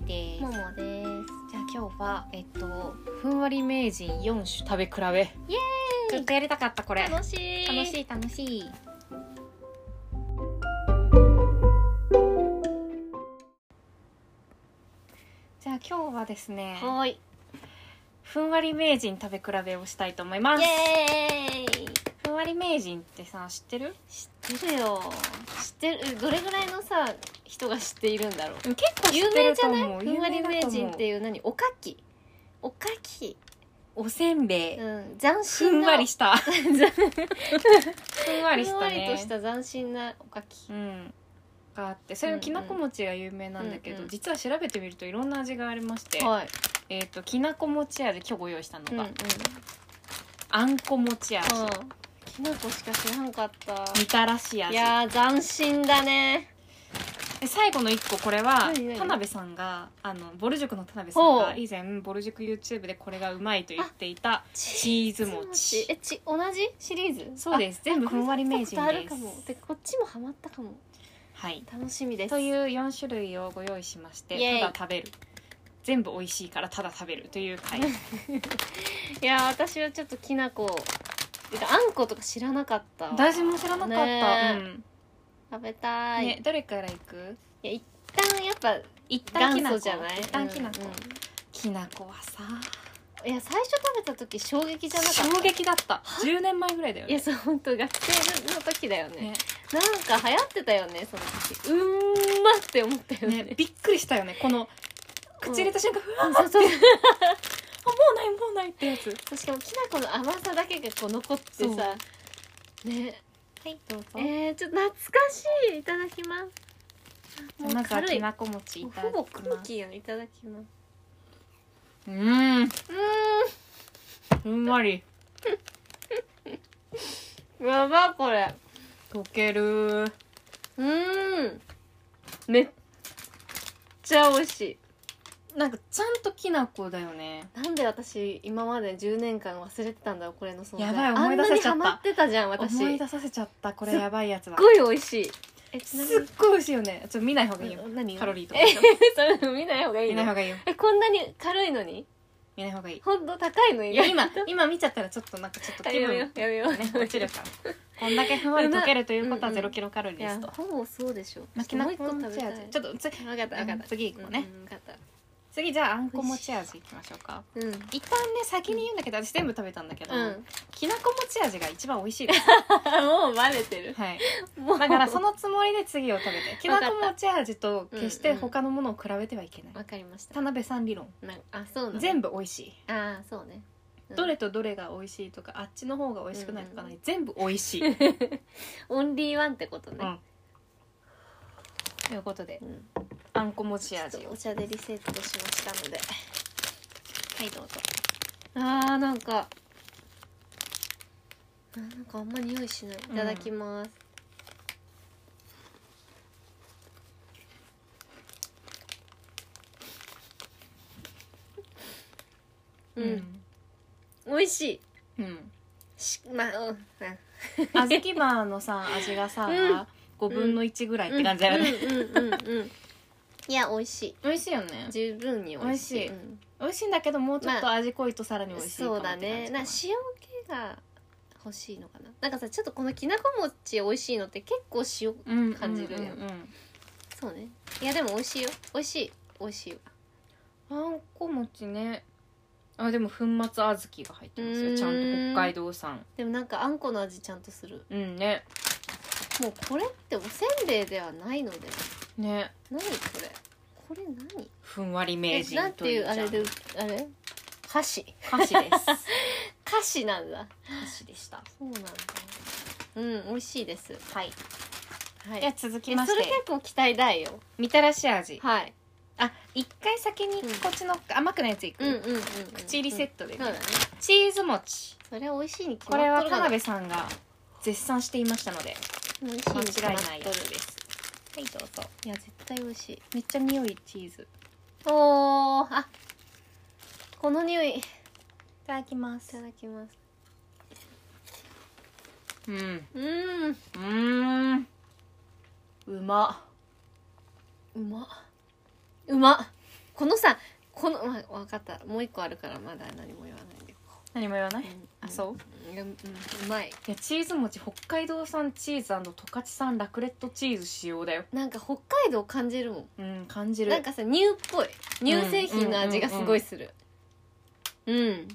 リーです。ももです。じゃあ今日はえっとふんわり名人4種食べ比べ。イエずっとやりたかったこれ。楽しい。楽しい楽しい。じゃあ今日はですねはーい。ふんわり名人食べ比べをしたいと思います。イエーイふんわり名人ってさ知ってる？知ってるよ。知ってる。どれぐらいのさ人が知っているんだろう？結構知有名じゃない？ふんわり名人っていう何？おかき。おかき。おせんべい、うん斬ふ新な。んわりした。ふんわりふんわりしたねとした斬新なおかき。うん。があってそれのきなこ餅が有名なんだけど、うんうん実は調べてみるといろんな味がありまして、はい。えっ、ときなこ餅味今日ご用意したのが、うんうん。あんこ餅味、あきなこしか知らんかった。みたらしい味やー斬新だね。で最後の1個これは何何田辺さんがあのボル塾の田辺さんほう。が以前ボル塾 YouTube でこれがうまいと言っていたチーズ餅。えち同じ？シリーズ？そうです。あ全部ふんわり名人ですこれ食べたことあるかも。でこっちもハマったかも。はい。楽しみです。という4種類をご用意しましてイエイ。ただ食べる。全部美味しいからただ食べるという回。いや私はちょっときなこてかあんことか知らなかった。わ私も知らなかった、ねうん。食べたい、ね、どれからいく？いや一旦やっぱ一旦き元なこ。祖じゃない？一旦きなこ、うんうんきなこはさ。いや最初食べた時衝撃じゃなかった。衝撃だった。10年前ぐらいだよね。いやそう本当学生の時だよね。ね。なんか流行ってたよねその時。うーんまって思ったよね。ねびっくりしたよね。この口入れた瞬間、ふわうんそうそう。あもうないもうないってやつ。しかもきなこの甘さだけがこう残ってそう。さね。はいどうぞ、えー、ちょっと懐かしい。いただきます。もうまずは軽い。きなこ餅いただほぼきます。空気やんいただきます。うん。うふんわり。ー んやばこれ。溶ける。うーん。めっちゃ美味しなんかちゃんときなこだよね。いなんで私今まで10年間忘れてたんだろうこれの存在。やばい思い出せちゃった。あんなにハマってたじゃん私。思い出させちゃったこれやばいやつだすっごい美味しい。えちすっごい美味しいよね。ちょっと見ない方がいいよ。何カロリーとか。え それ見ない方がいいの？見ない方がいいよ。えこんなに軽いのに？見ない方がいい。ほんと高いのいにや今今見ちゃったらちょっとなんかちょっと気やめよ分うやめよう。ね落ちるから。こんだけふんわり溶けるということはうんゼロキロカロリーいですと。やほぼそうでしょ。まあきなちょっとつ分かった分かった。次行こうね。うん分かった次じゃああんこ餅味いきましょうか。うん。一旦ね先に言うんだけど私全部食べたんだけど、うん。きなこ餅味が一番美味しいです。もうバレてる。はい。もう。だからそのつもりで次を食べてきなこ餅味と決して他のものを比べてはいけない、わかりました。田辺さん理論。なんあそうなの？全部美味しい、ああそうね。うん。どれとどれが美味しいとかあっちの方が美味しくないとかない、うん。全部美味しい、オンリーワンってことね。うん。ということでうんあんこ餅ち味お茶でリセットしましたので。はいどうぞ。あーなんか。あなんかあんま匂いしない。いただきます、うん。美味しい。うん。しまあうん。小豆バーのさ味がさ、うん。5分の1ぐらいって感じだよね、うんうんうんうんいや美味しい。美味しいよね。十分に美味しい。美味しい。うん。美味しいんだけどもうちょっと味濃いとさらに美味しいかもそうだね。な塩気が欲しいのかな。なんかさちょっとこのきなこ餅美味しいのって結構塩感じるやん。うんうんうんそうね。いやでも美味しいよ。美味しい。美味しいわあんこ餅ね。あでも粉末小豆が入ってますよ。ちゃんと北海道産。でもなんかあんこの味ちゃんとする。うんね。もうこれっておせんべいではないのでね。何これ？これ何？ふんわり名えなんて人といういうあれであれ？箸歌詞です。菓子なんだ。歌詞でした。そうなんだ。うん美味しいです。はい。はい。では続きえそれまして結構期待大よ。みたらし味。はい。あ一回先にうん。こっちの甘くなやついく、うんうんうんうん口リセットでね。そうだね。チーズ餅それは美味しいに決これは田まっとるがな辺さんが絶賛していましたので美味しいに決まっ間違いないやつですはいどうぞいや絶対美味しい。めっちゃ匂いチーズ。いおーあこの匂い。いただきます。ただきます。うん。うーん。うーん。うま。うま。うま。このさこの、まあ、分かった。もう一個あるからまだ何も言わない。で何も言わない、うん。あそう？うん、うん、うまい。いやチーズ餅北海道産チーズ十勝産ラクレットチーズ使用だよ。なんか北海道感じるもん。うん感じる。なんかさ乳っぽい。乳製品の味がすごいする。うん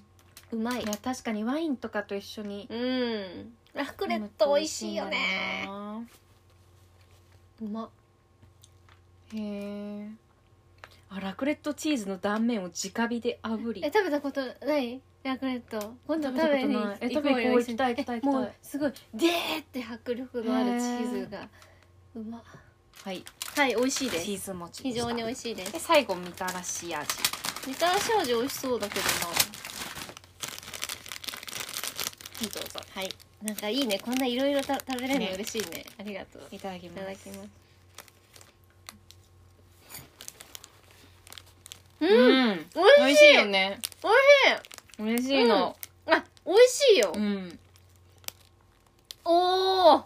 うまい。いや確かにワインとかと一緒に。うんラクレット美味しいよね。うま。へえあラクレットチーズの断面を直火で炙り。え食べたことない？ラクレット。今度食べに行こうよ食べ行きたい行きたい行きたい。もうすごいでーって迫力のあるチーズが。うまはい。はい美味しいです。チーズ餅非常に美し味しいです。いで最後みたらし味。みたらし味美味しそうだけどな。どうぞはい。なんかいいね。こんないろいろ食べれるのね。嬉しいね。ありがとう。いただきいますただきますううんん美味しいよね。美味しい。美味しいの。あ美味しいよ、うん。おお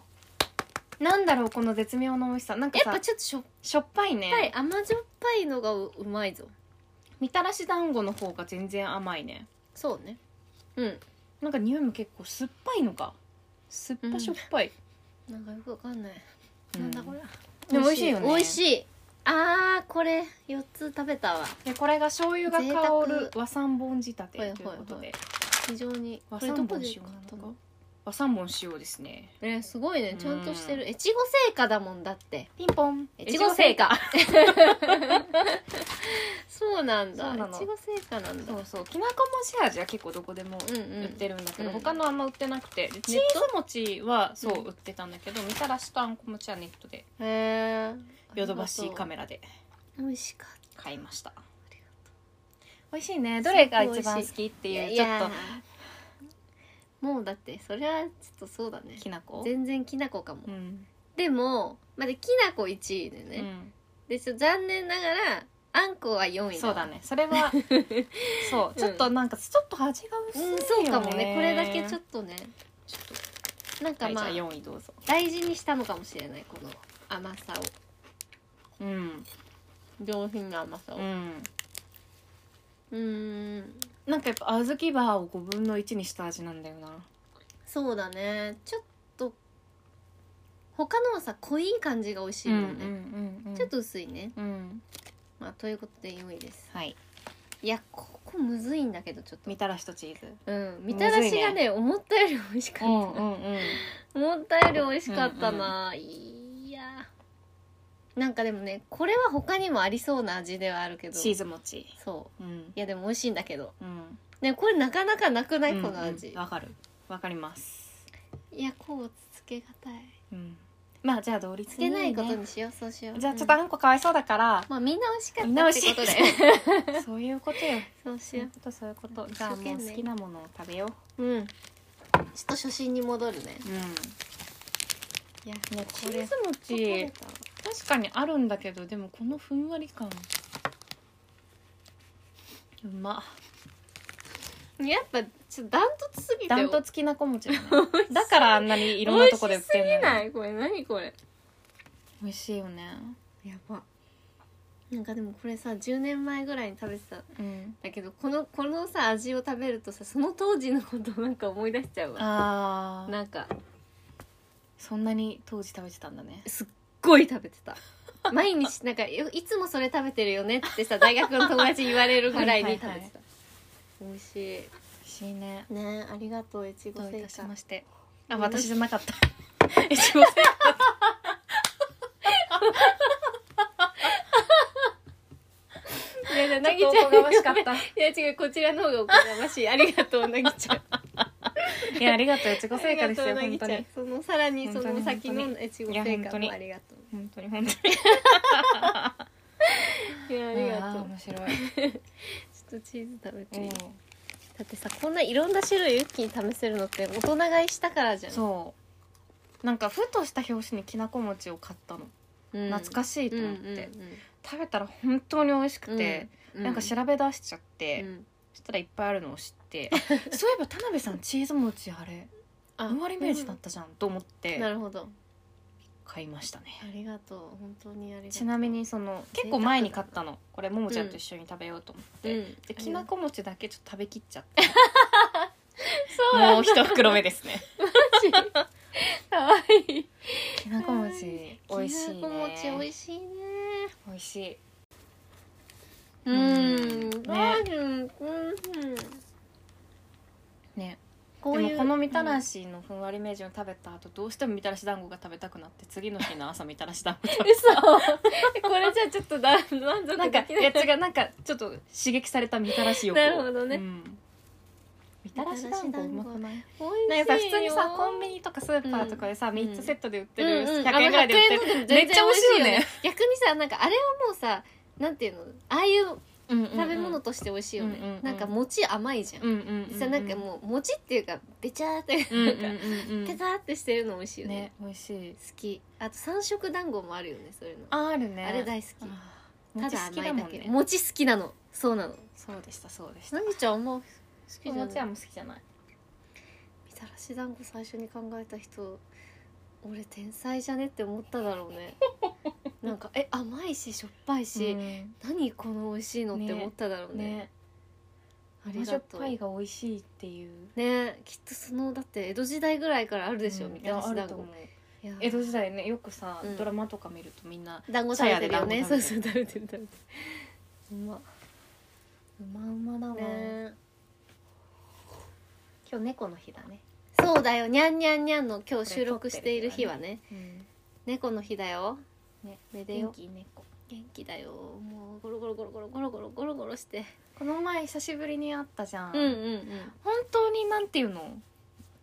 なんだろうこの絶妙な美味しさ。なんかやっさぱちょっとしょっしょっぱいね。甘じょっぱいのがううまいぞ。みたらし団子の方が全然甘いね。そうね。うん。なんか匂いも結構酸っぱいのか。酸っぱしょっぱい、なんかよくわかんない、うん。なんだこれでも美味しいよね。美味しいあーこれ4つ食べたわ。でこれが醤油が香る贅和三本仕立てとはいいうことで。非常に和これどこで買っ和三本使用ですね。ねすごいね。うん。ちゃんとしてる。越後製菓だもんだって。ピンポン。越後製菓。そうなんだ。越後製菓なんだ。そうそう。きなこ餅味は結構どこでもうんうん。売ってるんだけど、うん。他のあんま売ってなくてでチーズ？餅はそう売ってたんだけど、みたらしとあんこ餅はネットでへえ。ヨドバシカメラで美味しかっ買いました。美味しいね。どれが一番好きってたいうちょっともうだってそれはちょっとそうだね。きなこ？全然きなこかも、うん。でもまだきなこ1位でね、うん。でちょっと残念ながらあんこは4位そうだね。それは そう。ちょっとなんかちょっと味が薄いよね、うんそうかもね。これだけちょっとね。ちょっとなんかまあ、はい、あ4位どうぞ。大事にしたのかもしれない。この甘さを。うん。上品な甘さを。うん。うーんなんかやっぱ小豆バーを5分の1にした味なんだよな。そうだね。ちょっと他のはさ濃い感じが美味しいもんね、んうんちょっと薄いね。うん。まあということで4位です。はい。いやここむずいんだけどちょっと。みたらしとチーズ。うん。みたらしがね思ったより美味しかった、うんうんうん。思ったより美味しかったな、いやなんかでもねこれは他にもありそうな味ではあるけど。チーズ餅そう。うん。いやでも美味しいんだけど。うん。ねこれなかなかなくない、うんこの味、うんわかる。わかります。いやこうつけがたい。うん。まあじゃあ同率つけないことねにしようそうしよう。じゃあちょっとうんあんこかわいそうだから。まあみんな美味しかったってことで。そういうことよ。そうしよそういうことそういうこと。じゃあもう好きなものを食べよう。うん。ちょっと初心に戻るね。ううん。いやいやチーズチー。ズ確かにあるんだけどでもこのふんわり感。うま。やっぱちょっとダントツすぎてダントツきなこ餅だね。だからあんなにいろんなとこで売ってん美味しすぎのよないこれ何これ？美味しいよね。やば。なんかでもこれさ10年前ぐらいに食べてたうん。だけどこのこのさ味を食べるとさその当時のことをなんか思い出しちゃうわ。ああなんか。そんなに当時食べてたんだね。すっごい食べてた。毎日なんかよいつもそれ食べてるよねってさ大学の友達に言われるぐらいに食べてた。美味し美味しいね。いねありがとういちご製菓まして。あうん私じゃなかった。いちご製いやいや菓なぎちゃんちょっとおこがましかった。いや違うこちらの方がおこがましい。ありがとうなぎちゃんいや ありがとう。いちご製菓ですよ本当に。そのさらにその先のいちご製菓もありがと本当に本当に。ういやありがとう。面白い。ちょっとチーズ食べていい、うんだってさこんないろんな種類一気に試せるのって大人買いしたからじゃん。そう。なんかふとした表紙にきなこ餅を買ったの、うん。懐かしいとうん思って、うん。食べたら本当に美味しくて、うんなんか調べ出しちゃって、うん。そしたらいっぱいあるのを知ってあ そういえば田辺さんチーズ餅あれあふんわりイメージだったじゃんと思ってなるほど。買いましたね。ありがとう。本当にありがとう。ちなみにその結構前に買ったのこれももちゃんと一緒に食べようと思って、うん。できなこ餅だけちょっと食べきっちゃってそうもう一袋目ですね。かわいいきなこ餅美味しいね。きなこ餅美味しいね。美味しいうん。ねうん。うん。ね。こういうでもこのみたらしのふんわり名人を食べた後どうしてもみたらし団子が食べたくなって次の日の朝みたらし団子食べ 嘘。これじゃちょっとだ満足なんかや違うなんかちょっと刺激されたみたらし欲なるほどね。うん。みたらし団子うまくない？なんかさ普通にさコンビニニとかスーパーとかでさ、うん。3つセットで売ってる、うんうん100円ぐらいで売ってる、あの100円のでもめっちゃ美味しいよね。逆にさなんかあれはもうさなんていうの？ああいううんうんうん。食べ物として美味しいよね、うんうんうん。なんか餅甘いじゃん、うんうんうんさなんかもう餅っていうかべちゃーって。うんうんなんかうん。うんペターってしてるの美味しいよね。ね美味しい。好き。あと三色団子もあるよねそういうの。ああるね。あれ大好き。あただ好き甘いだもんね。餅好きなの。そうなの。そうでしたそうでした。なぎちゃんあんま好きじゃない？餅はもう好きじゃない。みたらし団子最初に考えた人俺天才じゃねって思っただろうね なんかえ甘いししょっぱいし、うん。何この美味しいのって思っただろうね。ね。あり甘じょっがとうぱいが美味しいっていう。ねきっとそのだって江戸時代ぐらいからあるでしょ、うん。みたいやあると思う。いや。江戸時代ねよくさ、うん。ドラマとか見るとみんな団子食べてるよね。茶そう屋で団子食べてる。そう食べてる食べてる。うま。うまうまだわ、ね。今日猫の日だね、そうだよ。にゃんにゃんにゃんの今日収録している日はね。うん、猫の日だよねめでよ。元気猫。元気だよ。もうゴロゴロゴロゴロゴロゴロゴロゴロして。この前久しぶりに会ったじゃん、うんうんうん。本当になんていうの？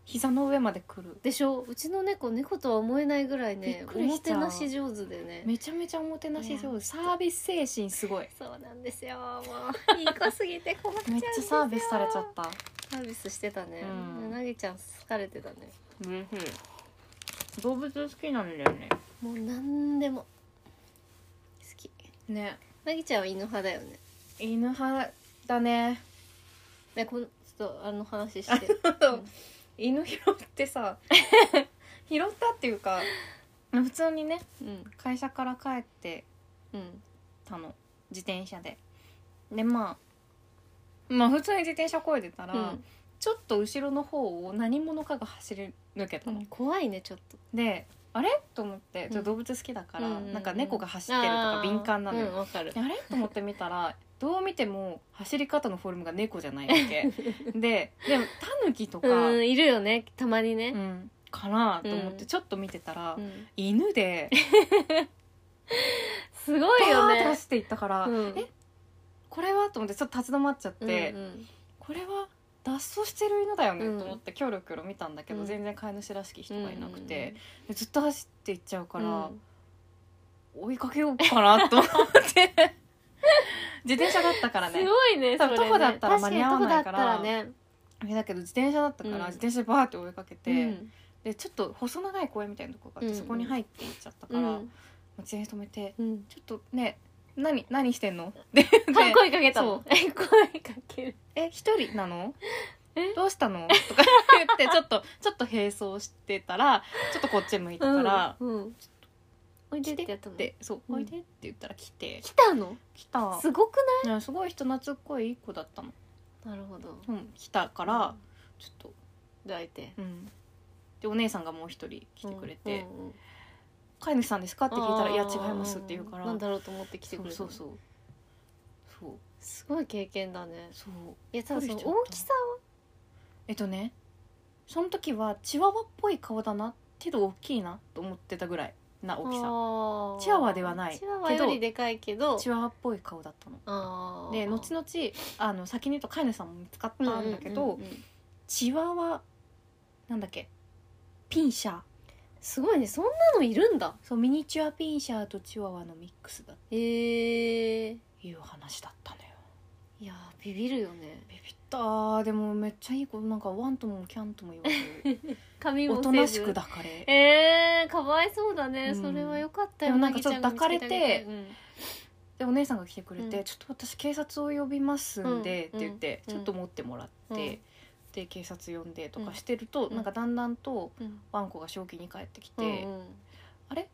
膝の上まで来る。でしょ？うちの猫猫とは思えないぐらいびねっくりおもしたてなし上手でね。めちゃめちゃおもてなし上手。サービス精神すごい。そうなんですよもう。いい子すぎて困っちゃうんめっですよ。ちゃサービスされちゃった。サービスしてたね、うん。なぎちゃん疲れてたね。嬉しい。動物好きなんだよねもう何でも。好き。ね。なぎちゃんは犬派だよね。犬派だね。ねこのちょっとあの話して。犬拾ってさ 拾ったっていうか普通にねうん。会社から帰ってうん。たの。自転車で。でまあまあ普通に自転車こいでたら、うん。ちょっと後ろの方を何者かが走り抜けたの、怖いねちょっと。であれ？と思って。うん。ちょっと動物好きだから、うんうんうん。なんか猫が走ってるとか敏感なのよ、うんわかる。であれ？と思って見たらどう見ても走り方のフォルムが猫じゃないわけ。ででもタヌキとか、うんいるよね。たまにね、うん。かなと思っうん。てちょっと見てたら、うん。犬で すごいよバーってね走っていったから、うん。え？これは？と思ってちょっと立ち止まっちゃって、うんうん。これは？脱走してる犬だよねうん。と思ってキョロキョロ見たんだけど、うん。全然飼い主らしき人がいなくて、でずっと走っていっちゃうから、追いかけようかなと思って。自転車だったからすねごいね多分徒歩だったら間に合わないから。ね。あれだけど自転車だったから、うん。自転車でバーって追いかけて、うん。でちょっと細長い公園みたいなとこがあって、うん。そこに入っていっちゃったから、うん。自転車止めてうん「ちょっとね何何してんの? 」ってか声かけたそう。のえ声かける。え一人なの？え？どうしたの? 」とか言ってちょっとちょっと並走してたらちょっとこっち向いたからうんうん。おいで来てってやったのでそう「うん。おいで」って言ったら来て。来たの？来た。すごくい？やすごい人懐っこい子だったの。ないなるほど。うん来たからちょっと抱いて。うん。でお姉さんがもう一人来てくれて。うんうん「飼い主さんですか?」って聞いたら「いや違います」って言うから。なんだろうと思って来てくれたそうそうそう。すごい経験だね。そう。いや多分その大きさえっとねその時はチワワっぽい顔だな。けど大きいなと思ってたぐらいな大きさ。はチワワではない。チワワよりでかいけど。チワワっぽい顔だったの。で後々あの先に言うと飼い主さんも見つかったんだけど、チワワなんだっけ？ピンシャーすごいね。そんなのいるんだ。そうミニチュアピンシャーとチワワのミックスだっえー、ていう話だったのよ。いやービビるよね。ビビったー。でもめっちゃいい子。なんかワンともキャンとも言わず。髪おとなしく抱かれ。えー、かわいそうだね、うん。それはよかったよでもなんかちょっとなぎちゃんが見つけてあげ抱でお姉さんが来てくれて、うん。ちょっと私警察を呼びますんで、うん。って言って、うん。ちょっと持ってもらって、うんで警察呼んでとかしてると、うん。なんかだんだんとうん。ワンコが正気に帰ってきて、うんうん。あれ？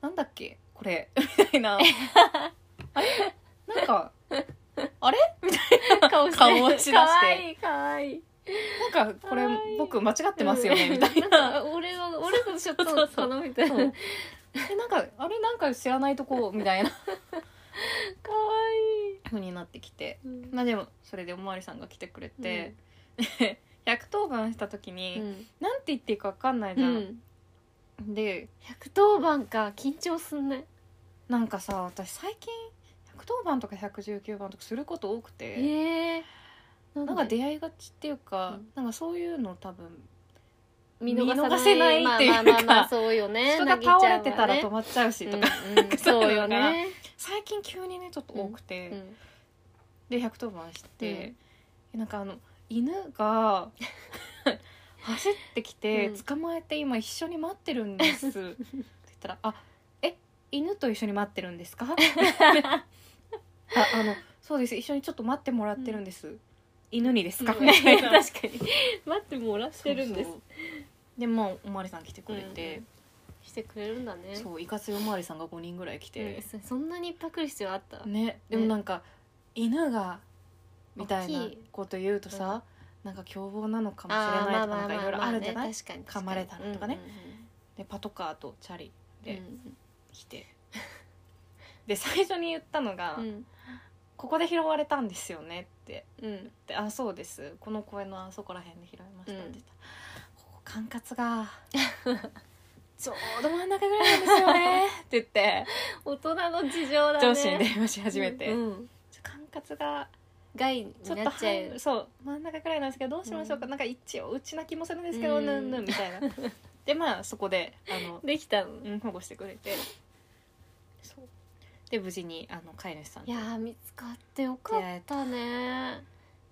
なんだっけ？これ。みたいな。あれ？なんか あれ？みたいな。顔顔をしだして。かわいいかわい。いなんかこれかわい。い僕間違ってますよねみたいんな。か俺は俺のちょっとかなみたい。なそう。えなんかあれなんか知らないとこみたいな。かわ風になってきて。いいまあでもそれでおまわりさんが来てくれて、110番した時に、うん。なんて言っていいか分かんないじゃん、で110番か緊張すんねなんかさ私最近110番とか119番とかすること多くて、ええ。なんか出会いがちっていうか、うん。なんかそういうの多分見逃せない。っていうかそうよね。人が倒れてたら止とまっちゃうしとか、そうよね。最近急にねちょっと多くて、うん。で110番して、なんかあの犬が 走ってきてうん。捕まえて今一緒に待ってるんです。って言ったら「あえ犬と一緒に待ってるんですか? 」ああのそうです。一緒にちょっと待ってもらってるんです、犬にですか?」うん。みたいな。確かに。待ってもらってるんですそうそう。でもうおまわりさん来てくれて、してくれるんだね。そういかついおまわりさんが5人ぐらい来うん。て、そそんなにいっぱい来る必要あった？ね。でもなんか、犬がみたいなこと言うとさ、なんか凶暴なのかもしれないとかなんかいろいろあるんじゃない、かに噛まれたらとかね。うんでパトカーとチャリでうんうん来て、で最初に言ったのが、うん。ここで拾われたんですよね」って。うん。であそうです。この公園のあそこら辺で拾いました」ってうん言った。らここ管轄が ちょうど真ん中ぐらいなんですよね」って言って。大人の事情だね。上司に電話し始めて「うん管轄が害にちょっとなっちゃう半そう真ん中ぐらいなんですけどどうしましょうか、うん。なんか一応うちな気もするんですけど、うん。ぬんぬんみたいな。でまあそこであのできたの。うん、保護してくれて。そう。で無事にあの飼い主さんと。いやー見つかってよかったね。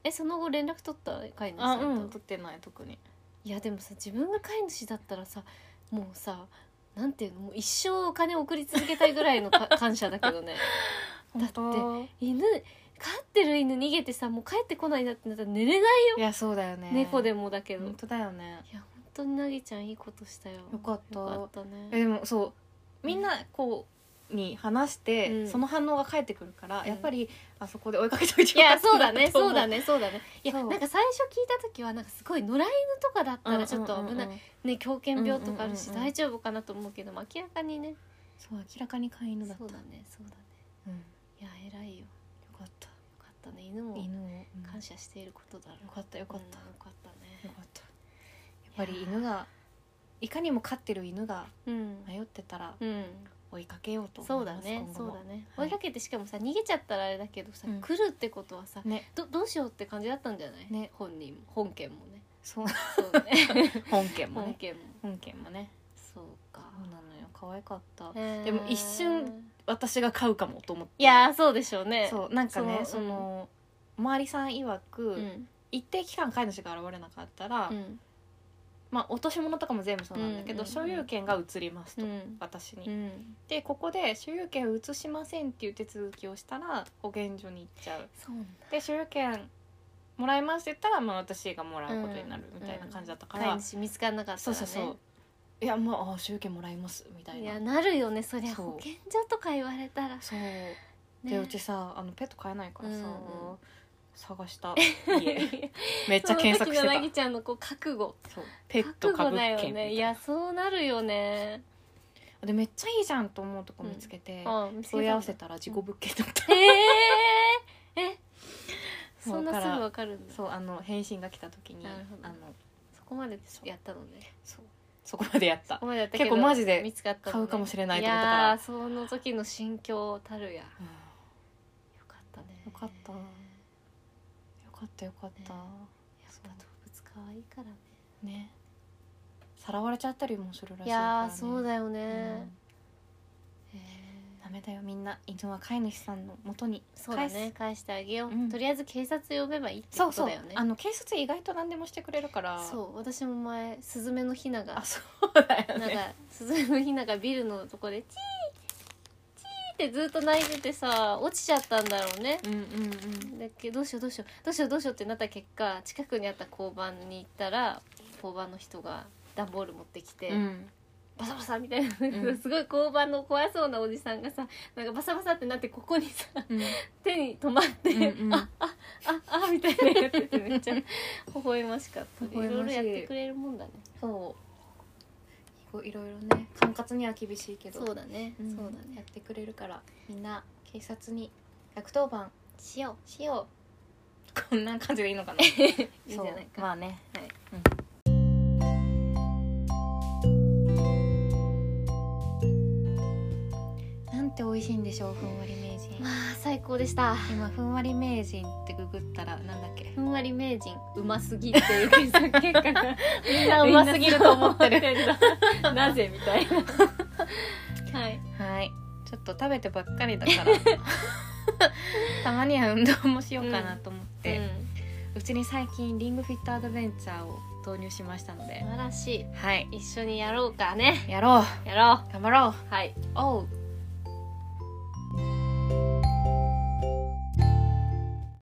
えその後連絡取った？飼い主あさんと、うん取ってない特に。いやでもさ自分が飼い主だったらさもうさなんていうの？もう一生お金送り続けたいぐらいのか感謝だけどね。だって本犬飼ってる犬逃げてさもう帰ってこないなってなったら寝れないよ、当いやそうだよね。猫でもだけど、本当だよね。いや本当になぎちゃんいいことしたよ。よかったよかったね。えでもそう。みんなこうに話して、うん。その反応が返ってくるから、うん。やっぱりあそこで追いかけといていやよかったそうだね。なと思そうだね。そうだね。いやそう。なんか最初聞いた時はなんかすごい野良犬とかだったらちょっと危ない、うんうんうんうん。ね狂犬病とかあるしうんうんうんうん。大丈夫かなと思うけど、まあ明らかにね。そう明らかに飼い犬だった。そうだねそうだねうん、よいや偉いよよかったかったね犬も犬を、うん。感謝していることだ。ろうよかったよかった、うんよかったよねかった。やっぱり犬がいかにも飼ってる犬がうん。迷ってたらうん。追いかけようとそうだねそうだね。はい。追いかけてしかもさ逃げちゃったらあれだけどさ、うん。来るってことはさね。どどうしようって感じだったんじゃない？ね。本人も。本件もね。そう。そうね。本件もね。本件も。本件もね。そうか。そうなのよ。可愛かった。でも一瞬私が飼うかもと思って。いやーそうでしょうね。そうなんかねそのおまわりさん曰く、うん。一定期間飼い主が現れなかったら、うん。まあ落とし物とかも全部そうなんだけど、うん所有権が移りますと、うん。私に、うん。でここで所有権を移しませんっていう手続きをしたら保健所に行っちゃう。そうなんだ。で所有権もらいますって言ったら、まあ、私がもらうことになるみたいな感じだったから、飼い主見つからなかったらね。そうそうそう。いやもうあ所有権もらいますみたいな。いやなるよね。そりゃそう。保健所とか言われたら。そう。ね。でうちさあのペット飼えないからさ、うんうん探した。家。めっちゃ検索してた。なぎちゃんのこう覚悟。そう。ペット覚悟株だよね。券みたいな。いやそうなるよね。でめっちゃいいじゃんと思うとこ見つけて、あ見つけたんだ。問い合わせたら自己物件だった、えー、え そんなすぐからわかるんだ。そうあの返信が来た時になるほど。あのそこまでやったのね。そう。そこまでやった。そこまでやったけど結構マジで見つかったのね。買うかもしれないと思ったから。いやーその時の心境たるや。ようん。かったね。よかったよかったよかった、ね。やっぱ動物可愛いからね。ね。さらわれちゃったりもするらしいね、やーそうだようん。ね、へー。ダメだよみんな。犬は飼い主さんの元に。そうだね。返してあげよう、うん。とりあえず警察呼べばいいってそうそうことだよね。あの警察意外と何でもしてくれるから。そう。私も前スズメのヒナがあそうだよね。なんかスズメのヒナがビルのとこでチーってずっと泣いててさ落ちちゃったんだろうね。うんうんうん。だけどどうしようどうしようどうしようどうしようってなった結果近くにあった交番に行ったら交番の人が段ボール持ってきて、うん。バサバサみたいな、ん。すごい交番の怖そうなおじさんがさなんかバサバサってなってここにさうん。手に止まって、うんうん。ああああみたいなやっててめっちゃ微笑ましかった。いろいろやってくれるもんだね。そういろいろね管轄には厳しいけどそうだね、んそうだね。やってくれるからみんな警察に110番しよしよう。こんな感じでいいのかな？う いいんじゃないか、まあねはい。なんて美味しいんでしょうふんわりまあ最高でした。今ふんわり名人ってググったらなんだっけ？ふんわり名人。うますぎっていう検索結果が みんなうますぎると思ってる。なぜみたいな。はい。はい。ちょっと食べてばっかりだから。たまには運動もしようかなと思って、うちに最近リングフィットアドベンチャーを導入しましたので。素晴らしはいい。一緒にやろうかね。やろう。やろう。頑張ろう。はい。おう